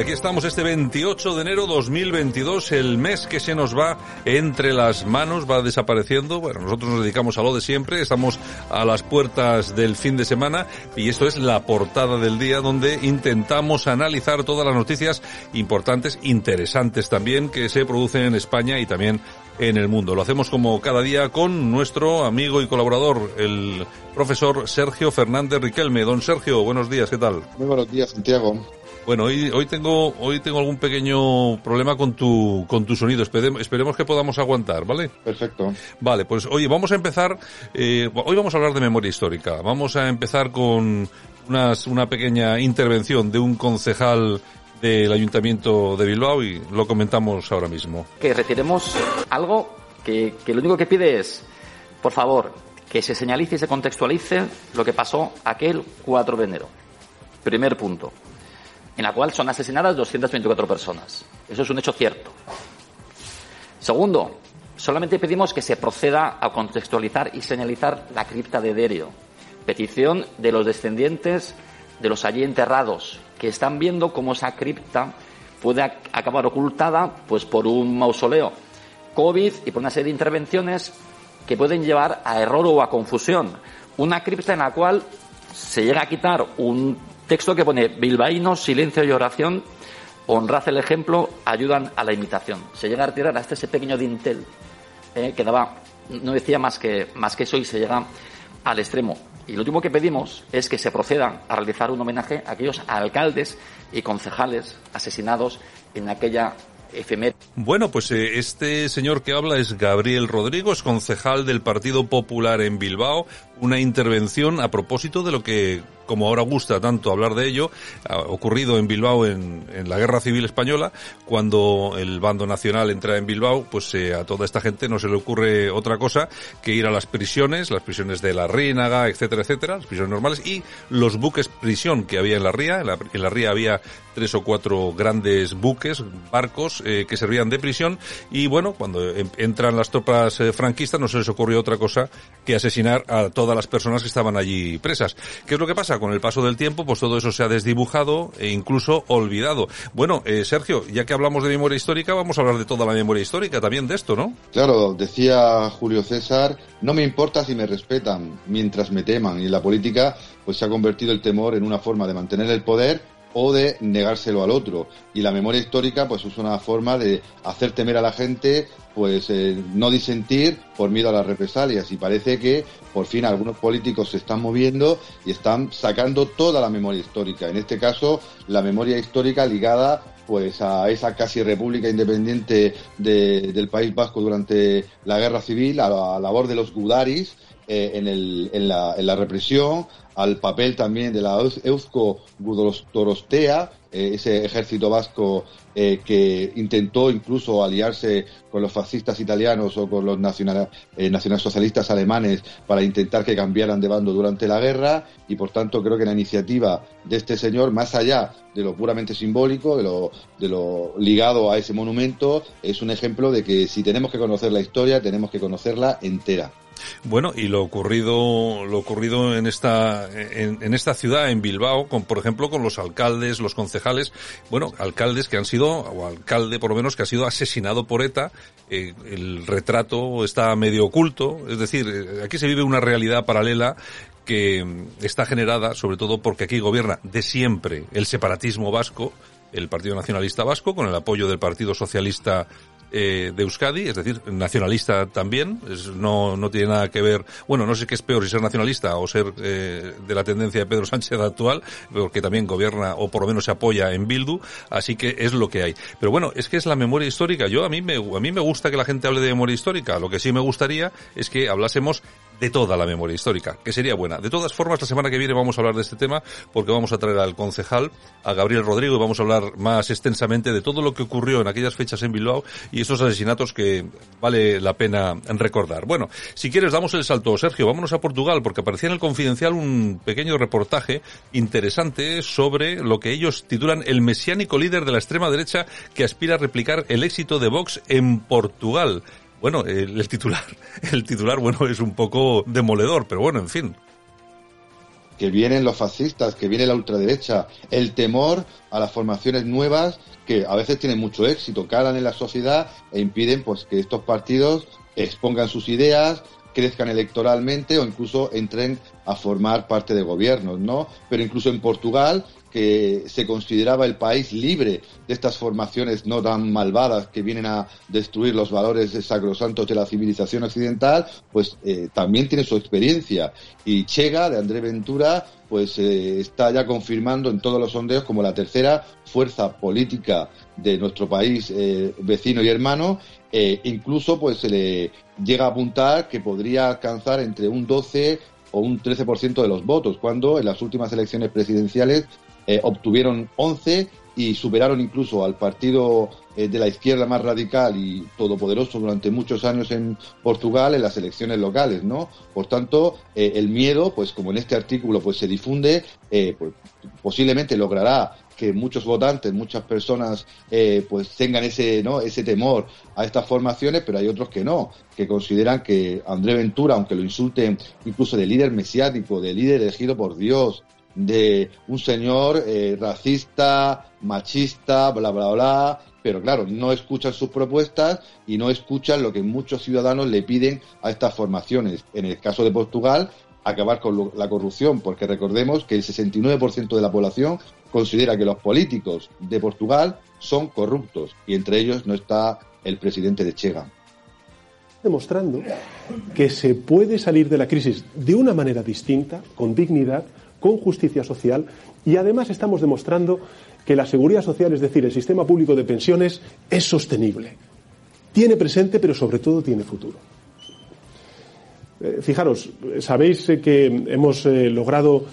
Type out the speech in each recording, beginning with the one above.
Aquí estamos este 28 de enero 2022, el mes que se nos va entre las manos, va desapareciendo. Bueno, nosotros nos dedicamos a lo de siempre, estamos a las puertas del fin de semana y esto es la portada del día donde intentamos analizar todas las noticias importantes, interesantes también, que se producen en España y también en el mundo. Lo hacemos como cada día con nuestro amigo y colaborador, el profesor Sergio Fernández Riquelme. Don Sergio, buenos días, ¿qué tal? Muy buenos días, Santiago. Bueno, hoy, hoy tengo hoy tengo algún pequeño problema con tu con tu sonido. Esperemos, esperemos que podamos aguantar, ¿vale? Perfecto. Vale, pues oye, vamos a empezar. Eh, hoy vamos a hablar de memoria histórica. Vamos a empezar con unas, una pequeña intervención de un concejal del Ayuntamiento de Bilbao y lo comentamos ahora mismo. Que retiremos algo que, que lo único que pide es, por favor, que se señalice y se contextualice lo que pasó aquel 4 de enero. Primer punto en la cual son asesinadas 224 personas. Eso es un hecho cierto. Segundo, solamente pedimos que se proceda a contextualizar y señalizar la cripta de Derio. Petición de los descendientes de los allí enterrados, que están viendo cómo esa cripta puede acabar ocultada pues por un mausoleo COVID y por una serie de intervenciones que pueden llevar a error o a confusión. Una cripta en la cual se llega a quitar un Texto que pone bilbaíno, silencio y oración, honrad el ejemplo, ayudan a la imitación. Se llega a retirar hasta ese pequeño dintel eh, que daba, no decía más que, más que eso y se llega al extremo. Y lo último que pedimos es que se proceda a realizar un homenaje a aquellos alcaldes y concejales asesinados en aquella. Bueno, pues eh, este señor que habla es Gabriel Rodrigo, es concejal del Partido Popular en Bilbao. Una intervención a propósito de lo que como ahora gusta tanto hablar de ello, ocurrido en Bilbao en, la Guerra Civil Española, cuando el bando nacional entra en Bilbao, pues eh, a toda esta gente no se le ocurre otra cosa que ir a las prisiones, las prisiones de la Rínaga, etcétera, etcétera, las prisiones normales, y los buques prisión que había en la ría. En la, en ría había tres o cuatro grandes buques, barcos, eh, que servían de prisión, y bueno, cuando entran las tropas eh, franquistas no se les ocurrió otra cosa que asesinar a todas las personas que estaban allí presas. ¿Qué es lo que pasa? Con el paso del tiempo, pues todo eso se ha desdibujado e incluso olvidado. Bueno, eh, Sergio, ya que hablamos de memoria histórica, vamos a hablar de toda la memoria histórica también de esto, ¿no? Claro, decía Julio César, no me importa si me respetan mientras me teman. Y en la política, pues se ha convertido el temor en una forma de mantener el poder o de negárselo al otro. Y la memoria histórica, pues es una forma de hacer temer a la gente, pues eh, no disentir por miedo a las represalias. Y parece que por fin algunos políticos se están moviendo y están sacando toda la memoria histórica. En este caso, la memoria histórica ligada pues a esa casi república independiente del País Vasco durante la guerra civil, a la labor de los gudaris eh, en, el, en, la, en la represión, al papel también de la Eusko Gudorostea, eh, ese ejército vasco eh, que intentó incluso aliarse con los fascistas italianos o con los nacional, eh, nacionalsocialistas alemanes para intentar que cambiaran de bando durante la guerra y por tanto creo que la iniciativa de este señor, más allá de lo puramente simbólico, de lo, de lo ligado a ese monumento, es un ejemplo de que si tenemos que conocer la historia, tenemos que conocerla entera. Bueno, y lo ocurrido, lo ocurrido en esta, en, esta ciudad, en Bilbao, con, por ejemplo, con los alcaldes, los concejales, bueno, alcaldes que han sido, o alcalde por lo menos, que ha sido asesinado por ETA, eh, el retrato está medio oculto, es decir, eh, aquí se vive una realidad paralela que está generada sobre todo porque aquí gobierna de siempre el separatismo vasco, el Partido Nacionalista Vasco, con el apoyo del Partido Socialista eh, de Euskadi, es decir, nacionalista también, no, no tiene nada que ver, bueno, no sé qué es peor si ser nacionalista o ser eh, de la tendencia de Pedro Sánchez actual, porque también gobierna o por lo menos se apoya en Bildu, así que es lo que hay. Pero bueno, es que es la memoria histórica. Yo a mí me, a mí me gusta que la gente hable de memoria histórica, lo que sí me gustaría es que hablásemos de toda la memoria histórica, que sería buena. De todas formas, la semana que viene vamos a hablar de este tema porque vamos a traer al concejal, a Gabriel Rodrigo, y vamos a hablar más extensamente de todo lo que ocurrió en aquellas fechas en Bilbao y esos asesinatos que vale la pena recordar. Bueno, si quieres damos el salto, Sergio, vámonos a Portugal porque aparecía en el Confidencial un pequeño reportaje interesante sobre lo que ellos titulan el mesiánico líder de la extrema derecha que aspira a replicar el éxito de Vox en Portugal. Bueno, el, titular, el titular, bueno, es un poco demoledor, pero bueno, en fin. Que vienen los fascistas, que viene la ultraderecha, el temor a las formaciones nuevas que a veces tienen mucho éxito, calan en la sociedad e impiden pues que estos partidos expongan sus ideas, crezcan electoralmente o incluso entren a formar parte de gobiernos, ¿no? Pero incluso en Portugal que se consideraba el país libre de estas formaciones no tan malvadas que vienen a destruir los valores sacrosantos de la civilización occidental, pues eh, también tiene su experiencia. Y Chega, de André Ventura, pues eh, está ya confirmando en todos los sondeos como la tercera fuerza política de nuestro país eh, vecino y hermano. incluso pues se le llega a apuntar que podría alcanzar entre un 12 o un 13% de los votos, cuando en las últimas elecciones presidenciales eh, obtuvieron 11 y superaron incluso al partido eh, de la izquierda más radical y todopoderoso durante muchos años en Portugal en las elecciones locales, ¿no? Por tanto, eh, el miedo, pues como en este artículo pues se difunde, pues, posiblemente logrará que muchos votantes, muchas personas, pues tengan ese, ¿no? ese temor a estas formaciones, pero hay otros que no, que consideran que André Ventura, aunque lo insulten incluso de líder mesiático, de líder elegido por Dios, de un señor eh, racista, machista, bla, bla, bla, pero claro, no escuchan sus propuestas y no escuchan lo que muchos ciudadanos le piden a estas formaciones. En el caso de Portugal, acabar con la corrupción, porque recordemos que el 69% de la población considera que los políticos de Portugal son corruptos y entre ellos no está el presidente de Chega. Demostrando que se puede salir de la crisis de una manera distinta, con dignidad, con justicia social y además estamos demostrando que la seguridad social, es decir, el sistema público de pensiones, es sostenible. Tiene presente, pero sobre todo tiene futuro. Eh, fijaros, sabéis eh, que hemos eh, logrado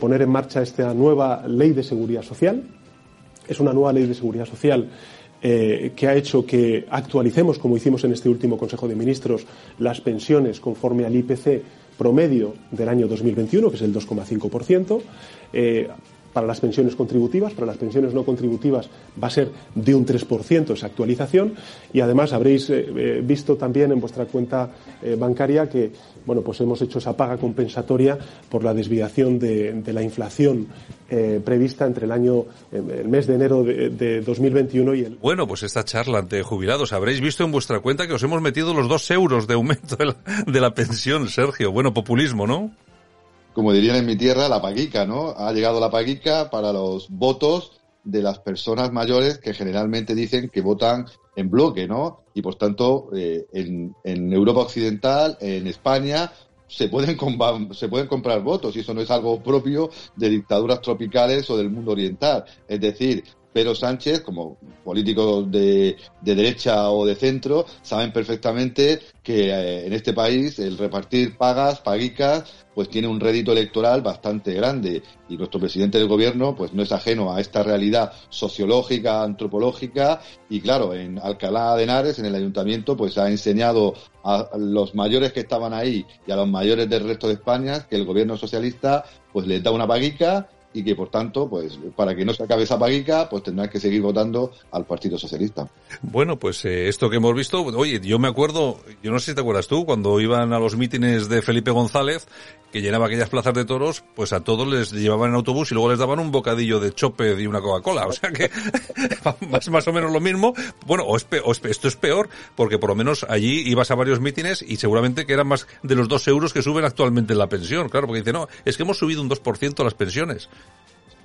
poner en marcha esta nueva ley de seguridad social. Es una nueva ley de seguridad social que ha hecho que actualicemos, como hicimos en este último Consejo de Ministros, las pensiones conforme al IPC promedio del año 2021, que es el 2,5%. Eh, para las pensiones contributivas, para las pensiones no contributivas va a ser de un 3% esa actualización y además habréis eh, eh, visto también en vuestra cuenta bancaria que bueno, pues hemos hecho esa paga compensatoria por la desviación de, la inflación eh, prevista entre el año, el mes de enero de, 2021 y el. Bueno, pues esta charla ante jubilados, habréis visto en vuestra cuenta que os hemos metido los dos euros de aumento de la, de la pensión, Sergio. Bueno, populismo, ¿no? Como dirían en mi tierra, la paguica, ¿no? Ha llegado la paguica para los votos de las personas mayores que generalmente dicen que votan en bloque, ¿no? Y por tanto, eh, en, en, Europa Occidental, en España, se pueden, se pueden comprar votos y eso no es algo propio de dictaduras tropicales o del mundo oriental. Es decir, Pedro Sánchez, como políticos de, de, derecha o de centro, saben perfectamente que eh, en este país el repartir pagas, paguicas, pues tiene un rédito electoral bastante grande. Y nuestro presidente del gobierno, pues no es ajeno a esta realidad sociológica, antropológica. Y claro, en Alcalá de Henares, en el ayuntamiento, pues ha enseñado a los mayores que estaban ahí y a los mayores del resto de España que el gobierno socialista, pues les da una paguica y que por tanto, pues para que no se acabe esa paguica, pues tendrán que seguir votando al Partido Socialista. Bueno, pues eh, esto que hemos visto, oye, yo me acuerdo, yo no sé si te acuerdas tú, cuando iban a los mítines de Felipe González, que llenaba aquellas plazas de toros, pues a todos les llevaban en autobús y luego les daban un bocadillo de chope y una Coca-Cola. O sea que más, más o menos lo mismo. Bueno, o, esto es peor, porque por lo menos allí ibas a varios mítines y seguramente que eran más de los dos euros que suben actualmente en la pensión. Claro, porque dice, no, es que hemos subido un 2% las pensiones.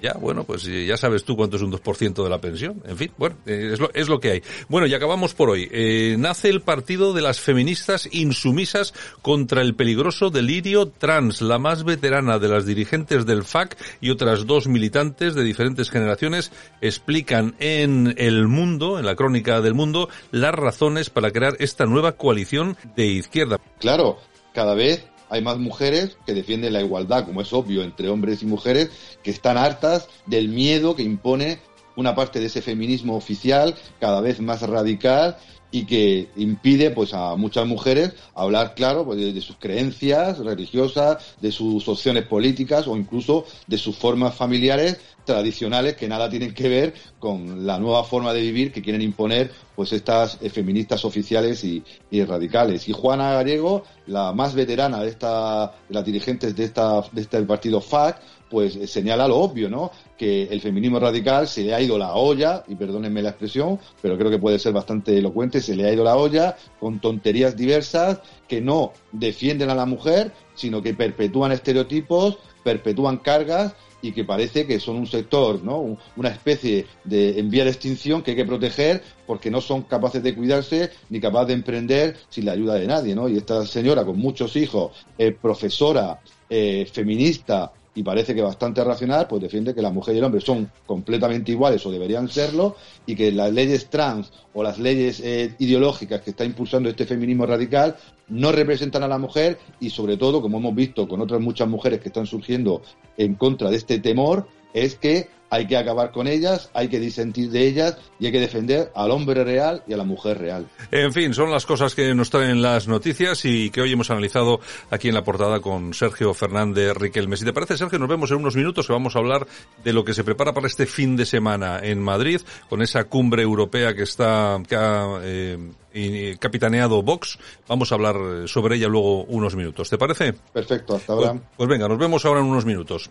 Ya, bueno, pues eh, ya sabes tú cuánto es un 2% de la pensión. En fin, bueno, eh, es lo, es lo que hay. Bueno, y acabamos por hoy. Eh, nace el partido de las feministas insumisas contra el peligroso delirio trans. La más veterana de las dirigentes del FAC y otras dos militantes de diferentes generaciones explican en El Mundo, en la crónica del Mundo, las razones para crear esta nueva coalición de izquierda. Claro, cada vez hay más mujeres que defienden la igualdad, como es obvio, entre hombres y mujeres, que están hartas del miedo que impone una parte de ese feminismo oficial cada vez más radical y que impide pues a muchas mujeres hablar claro pues, de, sus creencias religiosas, de sus opciones políticas o incluso de sus formas familiares tradicionales que nada tienen que ver con la nueva forma de vivir que quieren imponer pues estas eh, feministas oficiales y, radicales. Y Juana Gallego, la más veterana de esta de las dirigentes de esta de este partido FAC, pues eh, señala lo obvio, ¿no? Que el feminismo radical se le ha ido la olla, y perdónenme la expresión, pero creo que puede ser bastante elocuente, se le ha ido la olla con tonterías diversas que no defienden a la mujer, sino que perpetúan estereotipos, perpetúan cargas y que parece que son un sector, ¿no? Una especie de en vía de extinción que hay que proteger porque no son capaces de cuidarse ni capaces de emprender sin la ayuda de nadie, ¿no? Y esta señora con muchos hijos, eh, profesora, eh, feminista, y parece que bastante racional, pues defiende que la mujer y el hombre son completamente iguales o deberían serlo y que las leyes trans o las leyes eh, ideológicas que está impulsando este feminismo radical no representan a la mujer y sobre todo, como hemos visto con otras muchas mujeres que están surgiendo en contra de este temor, es que hay que acabar con ellas, hay que disentir de ellas y hay que defender al hombre real y a la mujer real. En fin, son las cosas que nos traen las noticias y que hoy hemos analizado aquí en la portada con Sergio Fernández Riquelme. Si te parece, Sergio, nos vemos en unos minutos que vamos a hablar de lo que se prepara para este fin de semana en Madrid, con esa cumbre europea que está, que ha eh, capitaneado Vox. Vamos a hablar sobre ella luego unos minutos. ¿Te parece? Perfecto, hasta ahora. pues, pues venga, nos vemos ahora en unos minutos.